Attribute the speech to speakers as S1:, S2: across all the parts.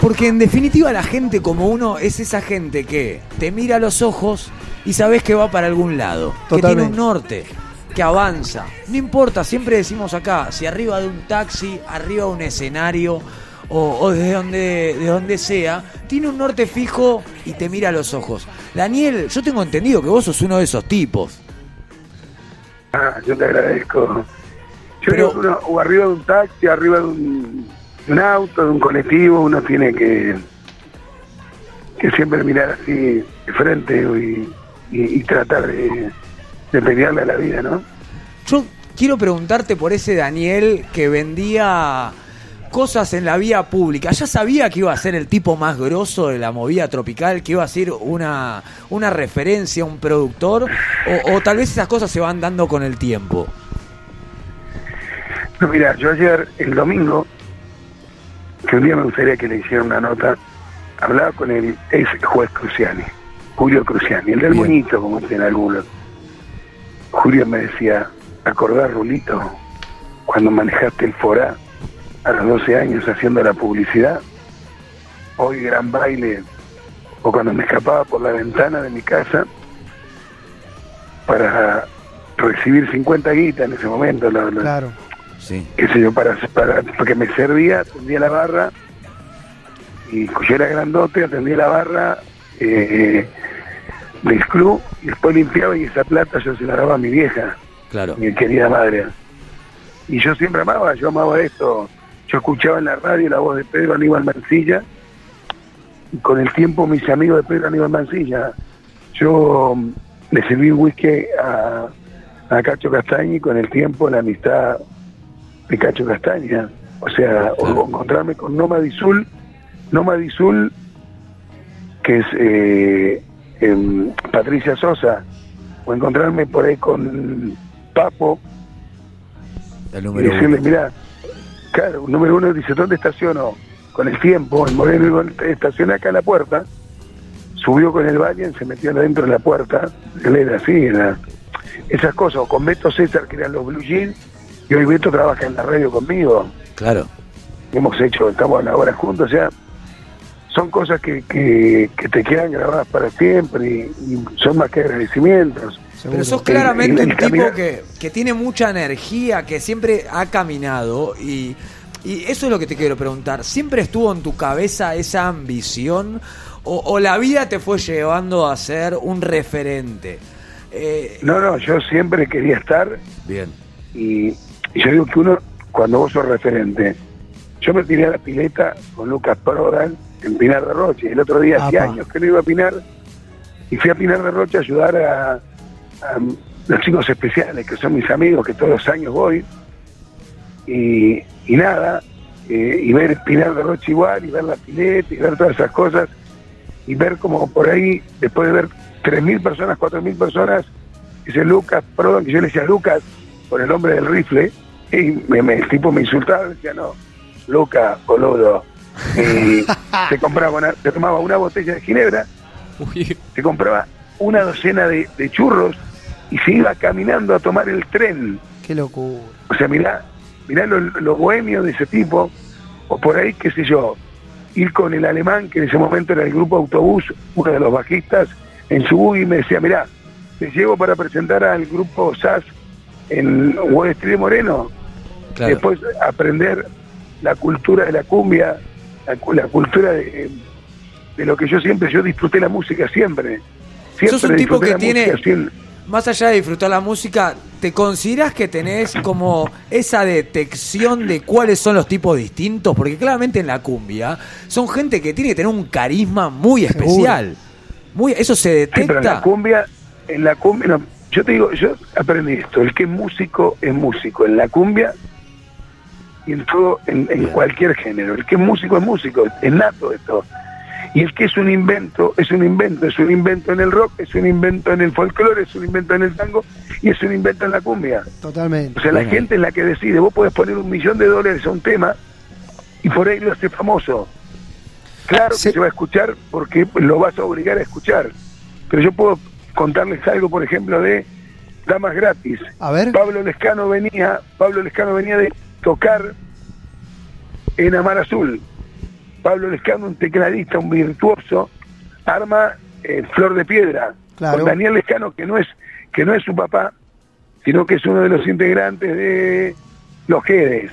S1: Porque en definitiva la gente como uno es esa gente que te mira a los ojos y sabes que va para algún lado, que tiene un norte, que avanza. No importa, siempre decimos acá, si arriba de un taxi, arriba de un escenario o, o desde donde, de donde sea, tiene un norte fijo y te mira a los ojos. Daniel, yo tengo entendido que vos sos uno de esos tipos.
S2: Ah, yo te agradezco. Yo
S1: Pero-
S2: creo que uno, o arriba de un taxi, arriba de un, de un auto, de un colectivo, uno tiene que, que siempre mirar así de frente y, y- y tratar de, de pelearle a la vida, ¿no?
S1: Yo quiero preguntarte por ese Daniel que vendía cosas en la vía pública. ¿Ya sabía que iba a ser el tipo más grosso de la movida tropical? ¿Que iba a ser una, una referencia, un productor? O, o tal vez esas cosas se van dando con el tiempo?
S2: No, mira, yo ayer, el domingo, que un día me gustaría que le hiciera una nota, hablaba con el ex juez Cruciani, Julio Cruciani, el del
S1: Bien.
S2: monito, como dicen algunos. Julio me decía, acordar, Rulito, cuando manejaste el Forá a los 12 años haciendo la publicidad, hoy gran baile, o cuando me escapaba por la ventana de mi casa para recibir 50 guitas en ese momento,
S3: Claro.
S1: Sí.
S2: qué sé yo, para, para porque me servía, atendía la barra, y yo era grandote, atendía la barra eh, del club, y después limpiaba y esa plata yo se la daba a mi vieja,
S1: Claro.
S2: mi querida madre. Y yo siempre amaba, yo amaba esto. Yo escuchaba en la radio la voz de Pedro Aníbal Mancilla, y con el tiempo mis amigos de Pedro Aníbal Mancilla, yo mm, le serví un whisky a, a Cacho y con el tiempo la amistad Cacho Castaña. O sea, o encontrarme con Noma Dizul, Noma Dizul, que es eh, em, Patricia Sosa, o encontrarme por ahí con Papo y decirle, mira, claro, número uno dice, ¿dónde estaciono? Con el tiempo, el Moreno digo, estacioné acá en la puerta, subió con el Valle, se metió adentro de la puerta, él era así, era esas cosas, o con Beto César, que eran los Blue Jeans, y hoy Beto trabaja en la radio conmigo,
S1: Claro.
S2: hemos hecho, estamos ahora juntos, o sea, son cosas que, que, que te quedan grabadas para siempre y, y son más que agradecimientos.
S1: Pero sos claramente
S2: El- el
S1: un tipo que, que tiene mucha energía, que siempre ha caminado y, y eso es lo que te quiero preguntar. ¿Siempre estuvo en tu cabeza esa ambición o, o la vida te fue llevando a ser un referente? Eh,
S2: No, no, yo siempre quería estar
S1: Bien.
S2: y, y yo digo que uno, cuando vos sos referente, yo me tiré a la pileta con Lucas Prodan en Pinar de Roche, el otro día hace años que no iba a Pinar, y fui a Pinar de Roche a ayudar a, a los chicos especiales, que son mis amigos, que todos los años voy, y, y nada, eh, y ver Pinar de Roche igual, y ver la pileta, y ver todas esas cosas, y ver como por ahí, después de ver 3.000 personas, 4.000 personas, dice Lucas, perdón, que yo le decía Lucas, por el nombre del rifle, y me, me- el tipo me insultaba, decía, no, Lucas, boludo. Y se compraba una, se tomaba una botella de ginebra, se compraba una docena de, de churros y se iba caminando a tomar el tren.
S3: Qué locura.
S2: O sea, mirá, mirá lo, lo bohemio de ese tipo, o por ahí, qué sé yo, ir con el alemán, que en ese momento era el grupo Autobús, uno de los bajistas, en su buggy y me decía, mirá, te llevo para presentar al grupo SAS en Wall Street Moreno,
S1: Claro.
S2: después aprender la cultura de la cumbia, la, cu- la cultura de, de lo que yo siempre, yo disfruté la música siempre. Siempre
S1: Sos un tipo que tiene-
S2: música.
S1: Más allá de disfrutar la música, ¿te consideras que tenés como esa detección de cuáles son los tipos distintos? Porque claramente en la cumbia son gente que tiene que tener un carisma muy especial. Muy, ¿Eso se
S2: Sí, pero en la
S1: detecta?
S2: cumbia, en la cumbia, no, yo te digo, yo aprendí esto, el que es músico es músico, en la cumbia y en todo, en, cualquier género, el que es músico es músico, es nato esto. Y el que es un invento, es un invento, es un invento en el rock, es un invento en el folclore, es un invento en el tango y es un invento en la cumbia.
S3: Totalmente.
S2: O sea, la gente es la que decide, vos podés poner un millón de dólares a un tema y por ahí lo hace famoso. Claro
S3: Sí.
S2: que se va a escuchar porque lo vas a obligar a escuchar. Pero yo puedo contarles algo, por ejemplo, de Damas Gratis.
S3: A ver.
S2: Pablo Lescano venía, Pablo Lescano venía de tocar en Amar Azul. Pablo Lescano, un tecladista, un virtuoso, arma eh, Flor de Piedra. Con Daniel Lescano, que no es que no es su papá, sino que es uno de los integrantes de Los Gedes,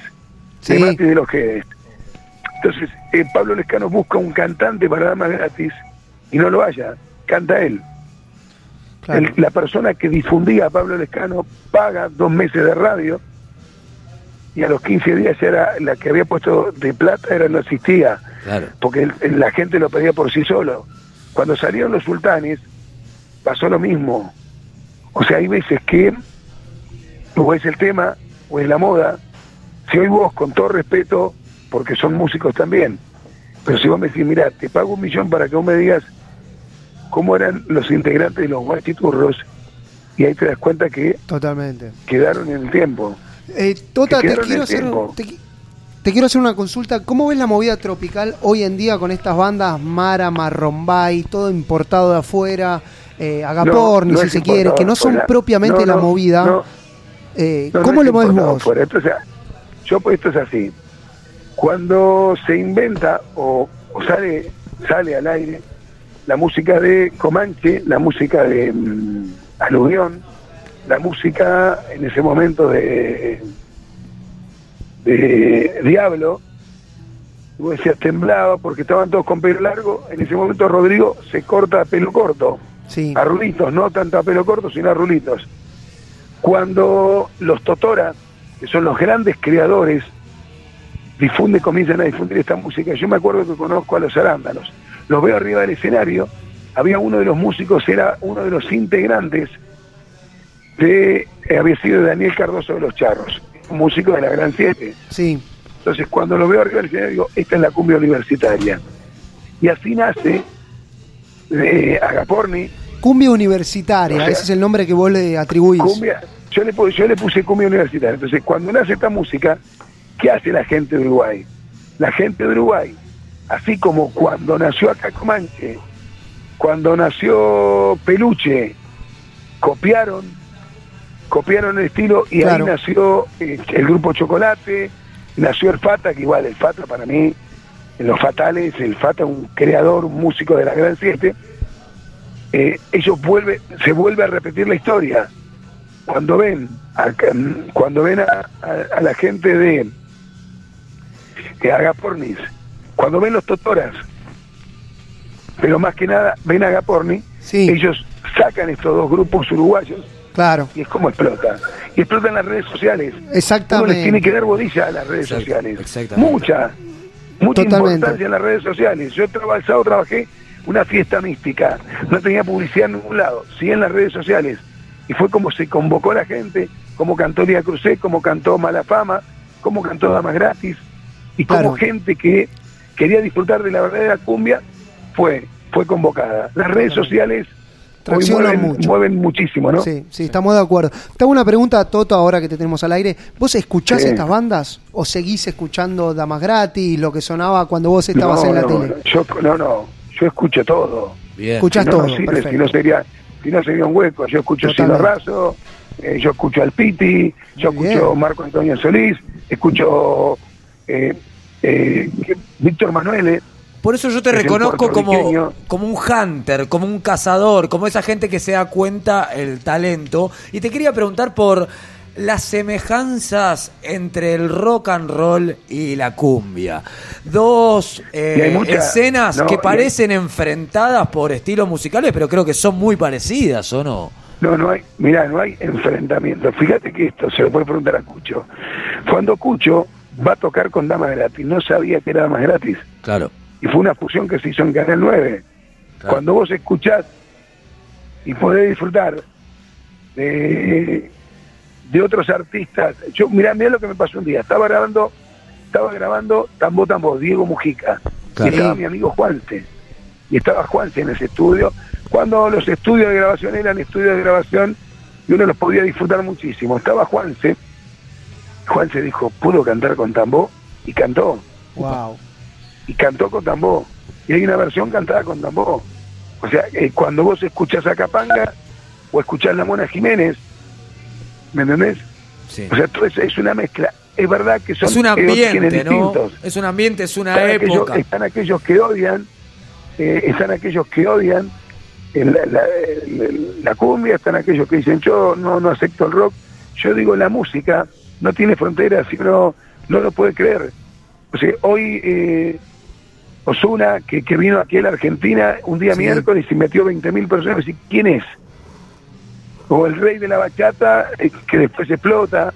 S2: sí. de de Los Gedes. Entonces, eh, Pablo Lescano busca un cantante para dar más gratis y no lo haya, canta él. la persona que difundía a Pablo Lescano paga dos meses de radio y a los 15 días era la que había puesto de plata era no existía, porque la gente lo pedía por sí solo. Cuando salieron los sultanes pasó lo mismo. O sea, hay veces que o es el tema o es la moda. Si hoy vos, con todo respeto, porque son músicos también, pero si vos me decís, mira, te pago un millón para que vos me digas cómo eran los integrantes de los guachiturros, y ahí te das cuenta que
S3: Totalmente.
S2: quedaron en el tiempo.
S3: Eh, tota, te quiero, hacer, te, quiero hacer una consulta. ¿Cómo ves la movida tropical hoy en día con estas bandas Mara, Marrombay, todo importado de afuera, eh, Agaporni, si se quiere, que no son propiamente la movida? Eh, ¿Cómo lo mueves vos?
S2: yo pues esto es así. Cuando se inventa o, sale, sale al aire la música de Comanche, la música de mm, Aluvión, la música en ese momento de, de Diablo, vos decías temblaba porque estaban todos con pelo largo, en ese momento Rodrigo se corta a pelo corto, sí. a rulitos, no tanto a pelo corto, sino a rulitos. Cuando los Totora, que son los grandes creadores, difunden, comienzan a difundir esta música, yo me acuerdo que conozco a los arándanos, los veo arriba del escenario, había uno de los músicos, era uno de los integrantes de, eh, había sido Daniel Cardoso de los Charros, un músico de la Gran Siete.
S3: Sí.
S2: Entonces cuando lo veo arriba del escenario digo, esta es la cumbia universitaria. Y así nace de Agaporni.
S3: Cumbia universitaria, ese es el nombre que vos le atribuís.
S2: Cumbia, yo le, yo le puse cumbia universitaria. Entonces cuando nace esta música, ¿qué hace la gente de Uruguay? La gente de Uruguay, así como cuando nació acá Comanche, cuando nació Peluche, copiaron copiaron el estilo y ahí nació eh, el grupo Chocolate, nació el Fata, que igual el Fata para mí, en los fatales, el Fata un creador, un músico de la Gran Siete, eh, ellos vuelve, se vuelve a repetir la historia. Cuando ven a, cuando ven a, la gente de, de Agapornis, cuando ven los Totoras, pero más que nada ven a Agaporni, ellos sacan estos dos grupos uruguayos
S3: Claro.
S2: Y es como explota. Y explota en las redes sociales.
S3: Exactamente.
S2: Uno les tiene que dar bodilla a las redes sociales. Mucha. Mucha importancia en las redes sociales. Yo el sábado trabajé una fiesta mística. No tenía publicidad en ningún lado. Sí en las redes sociales. Y fue como se convocó la gente, como cantó Lía Crucé, como cantó Malafama, como cantó Damas Gratis. Y como gente que quería disfrutar de la verdadera cumbia fue, fue convocada. Las redes sociales mueven, muchísimo, ¿no?
S3: Sí, sí, estamos de acuerdo. Te hago una pregunta, a Toto, ahora que te tenemos al aire. ¿Vos escuchás estas bandas o seguís escuchando Damas Gratis, lo que sonaba cuando vos estabas en la tele?
S2: Yo, no, no, yo escucho todo.
S3: Bien. Escuchás todo,
S2: si no sería si no sería un hueco. Yo escucho Silo Razo, eh, yo escucho al Piti, yo escucho Marco Antonio Solís, escucho eh, eh, Víctor Manuel,
S1: por eso yo te reconozco como, como un hunter, como un cazador, como esa gente que se da cuenta el talento. Y te quería preguntar por las semejanzas entre el rock and roll y la cumbia. Dos eh, escenas que parecen enfrentadas por estilos musicales, pero creo que son muy parecidas, ¿o no?
S2: No, no hay, mira, no hay enfrentamiento. Fíjate que esto se lo puede preguntar a Cucho. Cuando Cucho va a tocar con Damas Gratis, no sabía que era Damas Gratis.
S1: Claro
S2: y fue una fusión que se hizo en Canal 9. Cuando vos escuchás y podés disfrutar de, de otros artistas, yo mirá, mirá lo que me pasó un día, estaba grabando, estaba grabando Tambo Tambo, Diego Mujica, y estaba mi amigo Juanse, y estaba Juanse en ese estudio, cuando los estudios de grabación eran estudios de grabación y uno los podía disfrutar muchísimo. Estaba Juanse, Juanse dijo, ¿puedo cantar con Tambo? Y cantó.
S3: Wow
S2: y cantó con tambor. Y hay una versión cantada con tambor. O sea, eh, cuando vos escuchás a Capanga o escuchás la Mona Jiménez, ¿me entendés? O sea, todo es, es una mezcla es verdad que son
S1: es un ambiente, ¿no? Es un ambiente, es una época.
S2: están aquellos que odian, eh, están aquellos que odian la, la, cumbia, están aquellos que dicen yo no, no acepto el rock. Yo digo la música no tiene fronteras y uno no lo puede creer. O sea, hoy eh, Osuna, que, que, vino aquí a la Argentina un día miércoles y metió 20.000 personas, y ¿quién es? O el rey de la bachata, eh, que después explota,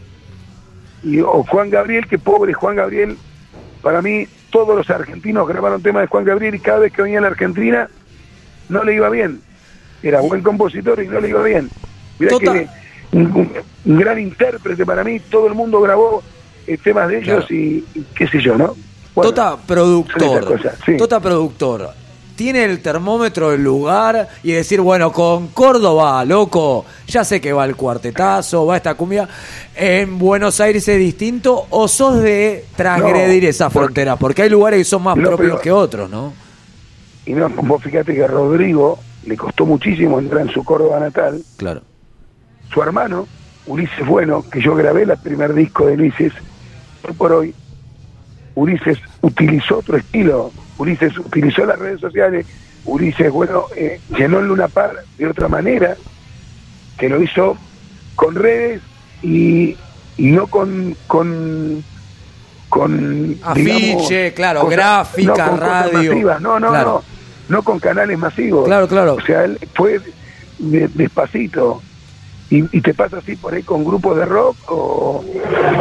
S2: y, o Juan Gabriel, que pobre Juan Gabriel, para mí todos los argentinos grabaron temas de Juan Gabriel y cada vez que venía a la Argentina no le iba bien. Era buen compositor y no le iba bien. Mirá que un, gran intérprete para mí, todo el mundo grabó eh, temas de ellos y, qué sé yo, ¿no?
S1: Tota productor, Tota productor, tiene el termómetro del lugar y decir, bueno, con Córdoba, loco, ya sé que va el cuartetazo, va esta cumbia, en Buenos Aires es distinto, o sos de transgredir esa frontera, porque hay lugares que son más propios que otros, ¿no?
S2: Y no, vos fíjate que a Rodrigo le costó muchísimo entrar en su Córdoba natal.
S1: Claro.
S2: Su hermano, Ulises Bueno, que yo grabé el primer disco de Ulises, hoy por hoy, Ulises utilizó otro estilo, Ulises utilizó las redes sociales, Ulises, bueno, eh, llenó el Luna Par de otra manera, que lo hizo con redes y, no con, con con
S1: afiche, claro, gráfica, radio.
S2: No, no, no, no con canales masivos.
S1: Claro, claro.
S2: O sea, él fue despacito. Y, te pasa así por ahí con grupos de rock o,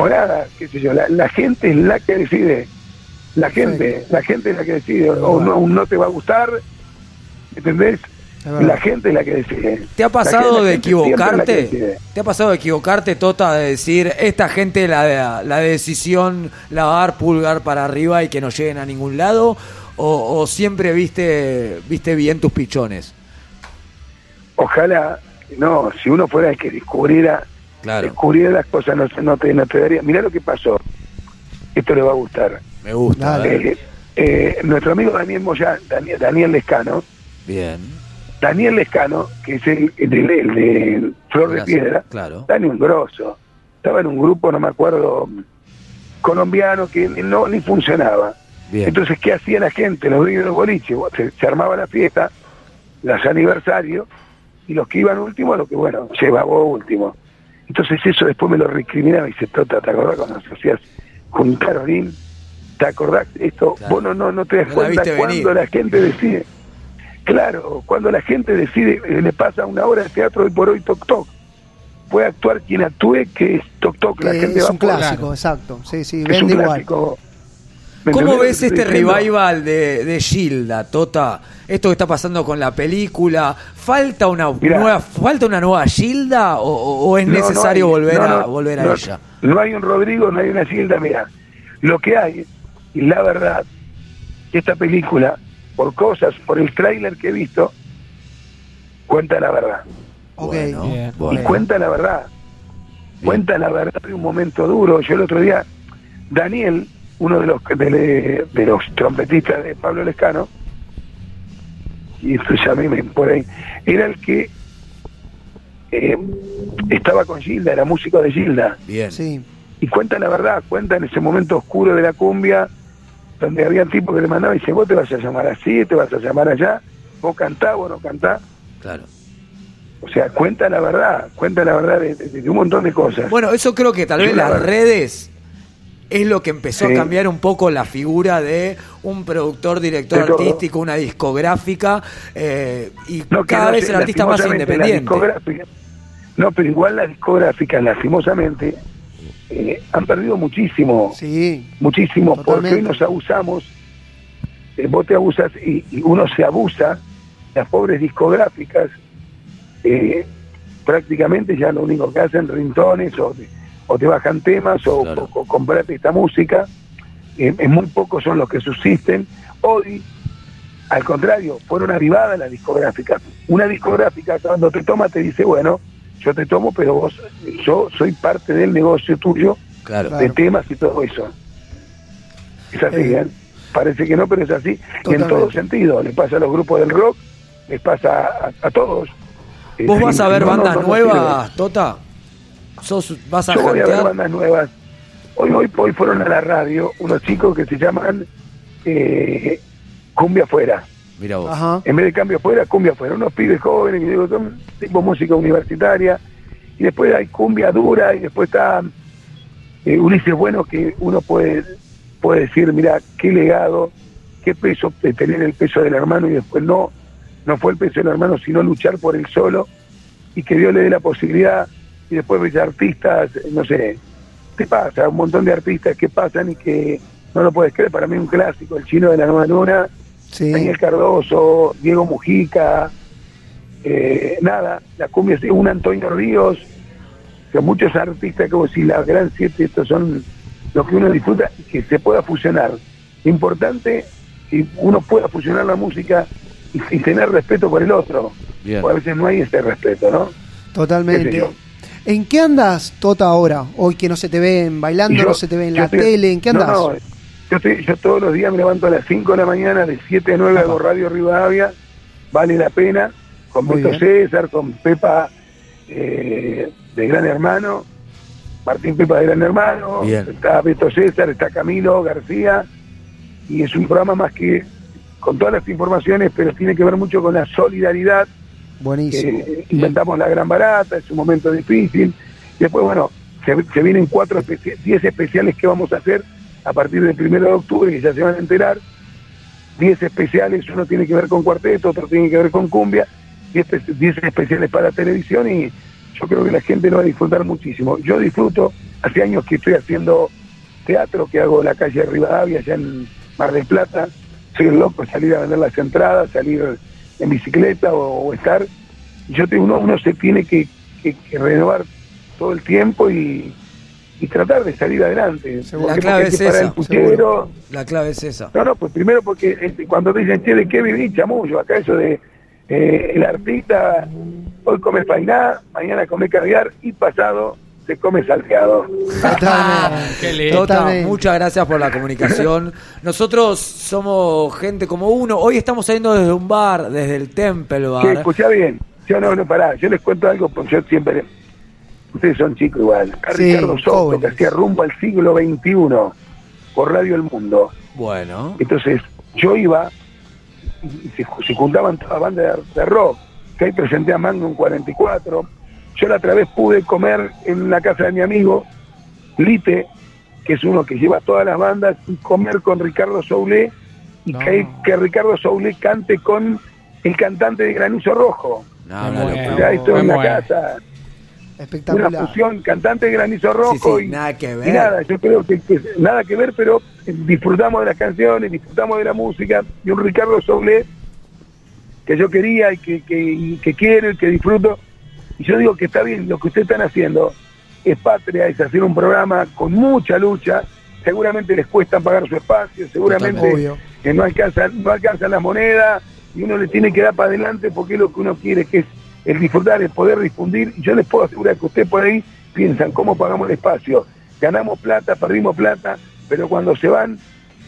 S2: nada, qué sé yo. La, gente es la que decide. La gente, la gente es la que decide. O no, no te va a gustar, ¿entendés? La gente es la que decide.
S1: ¿Te ha pasado de equivocarte? ¿Te ha pasado de equivocarte, Tota, de decir, esta gente la, la decisión la va a dar pulgar para arriba y que no lleguen a ningún lado? ¿O, siempre viste, viste bien tus pichones?
S2: Ojalá, no, si uno fuera el que descubriera, descubriera las cosas, no, no, te, no te daría. Mirá lo que pasó. Esto le va a gustar.
S1: Me gusta.
S2: Eh, eh, nuestro amigo Daniel Moya, Daniel, Daniel Lescano.
S1: Bien
S2: Daniel Lescano, que es el, de Flor de Piedra,
S1: claro.
S2: Daniel Grosso, estaba en un grupo, no me acuerdo, colombiano que no ni funcionaba. Entonces, ¿qué hacía la gente? Los dueños de los boliches, se, armaba la fiesta, los aniversarios, y los que iban último, lo que bueno, llevaba último. Entonces eso después me lo recriminaba y dice, Tota, ¿te acordás cuando nos hacías juntar orín? ¿Te acordás esto? Vos no, no, te das cuenta cuando la gente decide. Claro, cuando la gente decide, eh, le pasa una hora de teatro y por hoy toc toc. Puede actuar quien actúe, que es toc toc. La gente
S3: es
S2: un
S3: clásico, exacto. Sí, sí, vende igual.
S1: ¿Cómo ves este revival de, de Gilda, Tota? Esto que está pasando con la película, ¿falta una nueva falta una nueva Gilda o, es necesario volver a volver a ella?
S2: No hay un Rodrigo, no hay una Gilda, mira. Lo que hay, y la verdad, esta película por cosas, por el tráiler que he visto, cuenta la verdad. Y cuenta la verdad. Cuenta la verdad de un momento duro. Yo el otro día, Daniel, uno de los de, los trompetistas de Pablo Lescano, y esto ya a mí me por ahí, era el que eh, estaba con Gilda, era músico de Gilda.
S1: Bien. Sí.
S2: Y cuenta la verdad, cuenta en ese momento oscuro de la cumbia, donde había tipos que le mandaban y dice, vos te vas a llamar así, te vas a llamar allá, vos cantás, vos no cantás.
S1: Claro.
S2: O sea, cuenta la verdad, cuenta la verdad de, un montón de cosas.
S1: Bueno, eso creo que tal vez las redes es lo que empezó a cambiar un poco la figura de un productor, director artístico, una discográfica, eh, y cada vez el artista más independiente.
S2: No, pero igual la discográfica, lastimosamente, eh, han perdido muchísimo,
S3: sí,
S2: muchísimo, porque hoy nos abusamos, eh, vos te abusas y, uno se abusa, las pobres discográficas eh, prácticamente ya lo único que hacen rintones o o te bajan temas o, comprate esta música, en muy pocos son los que subsisten. Hoy, al contrario, fueron avivadas las discográficas. Una discográfica cuando te toma te dice, bueno, yo te tomo, pero vos, yo soy parte del negocio tuyo, de temas y todo eso. Es así, eh, ¿eh? Parece que no, pero es así en todo sentido. Le pasa a los grupos del rock, les pasa a, todos.
S1: ¿Vos vas a ver bandas nuevas, Tota? ¿Sos, ¿Vas a
S2: Yo voy a ver bandas nuevas. hoy, hoy, hoy fueron a la radio unos chicos que se llaman eh, Cumbia Afuera.
S1: Mira vos.
S2: En vez de cambio afuera, cumbia afuera. Unos pibes jóvenes que digo, son tipo música universitaria. Y después hay cumbia dura y después está eh, Ulises Bueno que uno puede, puede decir, mira, qué legado, qué peso de tener el peso del hermano y después no, no fue el peso del hermano, sino luchar por él solo y que Dios le dé la posibilidad y después ves artistas, no sé, te pasa, un montón de artistas que pasan y que no lo puedes creer, para mí un clásico, el chino de la nueva luna, Daniel Cardoso, Diego Mujica, eh, nada, la cumbia es un Antonio Ríos, que muchos artistas como si la gran siete, estos son los que uno disfruta y que se pueda fusionar. Importante que uno pueda fusionar la música y, tener respeto por el otro. Porque a veces no hay ese respeto, ¿no?
S3: Totalmente. ¿En qué andas, Tota, ahora? Hoy que no se te ven bailando, no se te ve en la tele, ¿en qué andas?
S2: yo, yo todos los días me levanto a las 5 de la mañana, de 7 a 9 hago Radio Rivadavia, vale la pena, con Beto César, con Pepa eh, de Gran Hermano, Martín Pepa de Gran Hermano, está Beto César, está Camilo García, y es un programa más que con todas las informaciones, pero tiene que ver mucho con la solidaridad.
S3: Buenísimo.
S2: inventamos la gran barata, es un momento difícil. Después, bueno, se, vienen cuatro, diez especiales que vamos a hacer a partir del primero de octubre, que ya se van a enterar. Diez especiales, uno tiene que ver con cuarteto, otro tiene que ver con cumbia, diez especiales para televisión y yo creo que la gente lo va a disfrutar muchísimo. Yo disfruto, hace años que estoy haciendo teatro, que hago la calle de Rivadavia, allá en Mar del Plata, soy el loco salir a vender las entradas, salir en bicicleta o, estar. Yo tengo, uno, uno se tiene que, renovar todo el tiempo y, tratar de salir adelante.
S1: La clave es esa. la clave es esa.
S2: No, no, pues primero porque este, cuando dicen, che, ¿de qué viví? Chamullo, acá eso de eh, el artista hoy come painá, mañana come caviar y pasado se come salteado.
S1: Totalmente. muchas gracias por la comunicación. Nosotros somos gente como uno. Hoy estamos saliendo desde un bar, desde el Temple Bar. Sí,
S2: escucha bien. Yo no, no, pará. Yo les cuento algo, porque yo siempre... Ustedes son chicos igual. Ricardo Soto, que hacía rumbo al siglo XXI por Radio El Mundo.
S1: Bueno.
S2: Entonces, yo iba y se, juntaban toda la banda de, rock, que ahí presenté a Magnum 44. Yo la otra vez pude comer en la casa de mi amigo, Lite, que es uno que lleva todas las bandas, y comer con Ricardo Soule y que, Ricardo Soule cante con el cantante de Granizo Rojo.
S1: No, no,
S2: ya estoy en la casa.
S3: Espectacular.
S2: Una fusión, cantante de granizo rojo y
S1: nada que ver.
S2: Y nada, yo creo que, nada que ver, pero disfrutamos de las canciones, disfrutamos de la música. Y un Ricardo Soule que yo quería y que, que, quiero y que disfruto. Y yo digo que está bien, lo que ustedes están haciendo es patria, es hacer un programa con mucha lucha. Seguramente les cuesta pagar su espacio, seguramente no alcanzan, no alcanzan las monedas y uno le tiene que dar para adelante porque es lo que uno quiere, que es el disfrutar, el poder difundir. Y yo les puedo asegurar que ustedes por ahí piensan cómo pagamos el espacio. Ganamos plata, perdimos plata, pero cuando se van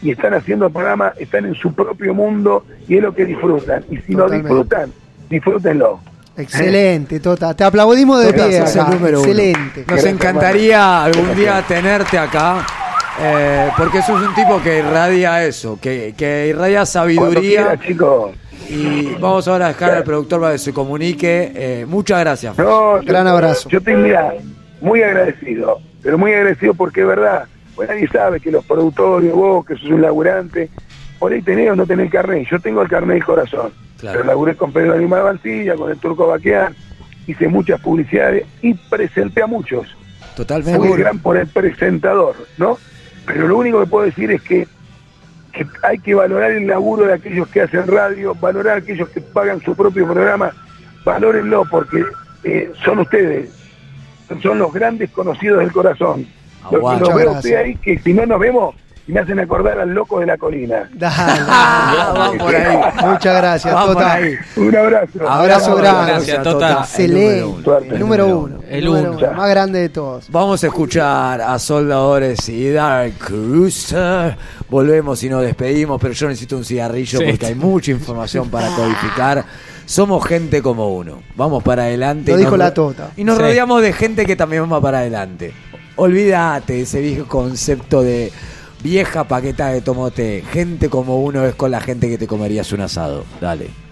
S2: y están haciendo el programa, están en su propio mundo y es lo que disfrutan. Y si lo disfrutan, disfrútenlo.
S3: Excelente, Tota. Te aplaudimos de pie. Excelente.
S1: Nos encantaría algún día tenerte acá. Eh, porque sos un tipo que irradia eso, que, que irradia sabiduría.
S2: chicos.
S1: Y vamos ahora a dejar al productor para que se comunique. Eh, muchas gracias.
S2: No, Gran abrazo. Yo te mira, muy agradecido, pero muy agradecido porque es verdad. Pues nadie sabe que los productores, vos, que sos un laburante, por ahí tenés o no tenés carnet. Yo tengo el carnet del corazón. Pero laburé con Pedro Animal Valdilla, con el Turco Baquián, hice muchas publicidades y presenté a muchos.
S1: Totalmente.
S2: Muy gran por el presentador, ¿no? Pero lo único que puedo decir es que hay que valorar el laburo de aquellos que hacen radio, valorar a aquellos que pagan su propio programa, valórenlo porque eh, son ustedes, son los grandes conocidos del corazón. Los, veo usted ahí que si no nos vemos y me hacen acordar al loco de la colina.
S3: vamos por ahí. Muchas gracias, Tota.
S2: Un abrazo.
S3: Abrazo grande. Gracias, Tota. Excelente. El número uno. El uno. Más grande de todos.
S1: Vamos a escuchar a Soldadores y Dark Cruiser. Volvemos y nos despedimos, pero yo necesito un cigarrillo porque hay mucha información para codificar. Somos gente como uno. Vamos para adelante.
S3: Lo dijo la Tota.
S1: Y nos rodeamos de gente que también va para adelante. Olvídate ese viejo concepto de vieja paqueta de tomote. Gente como uno es con la gente que te comerías un asado. Dale.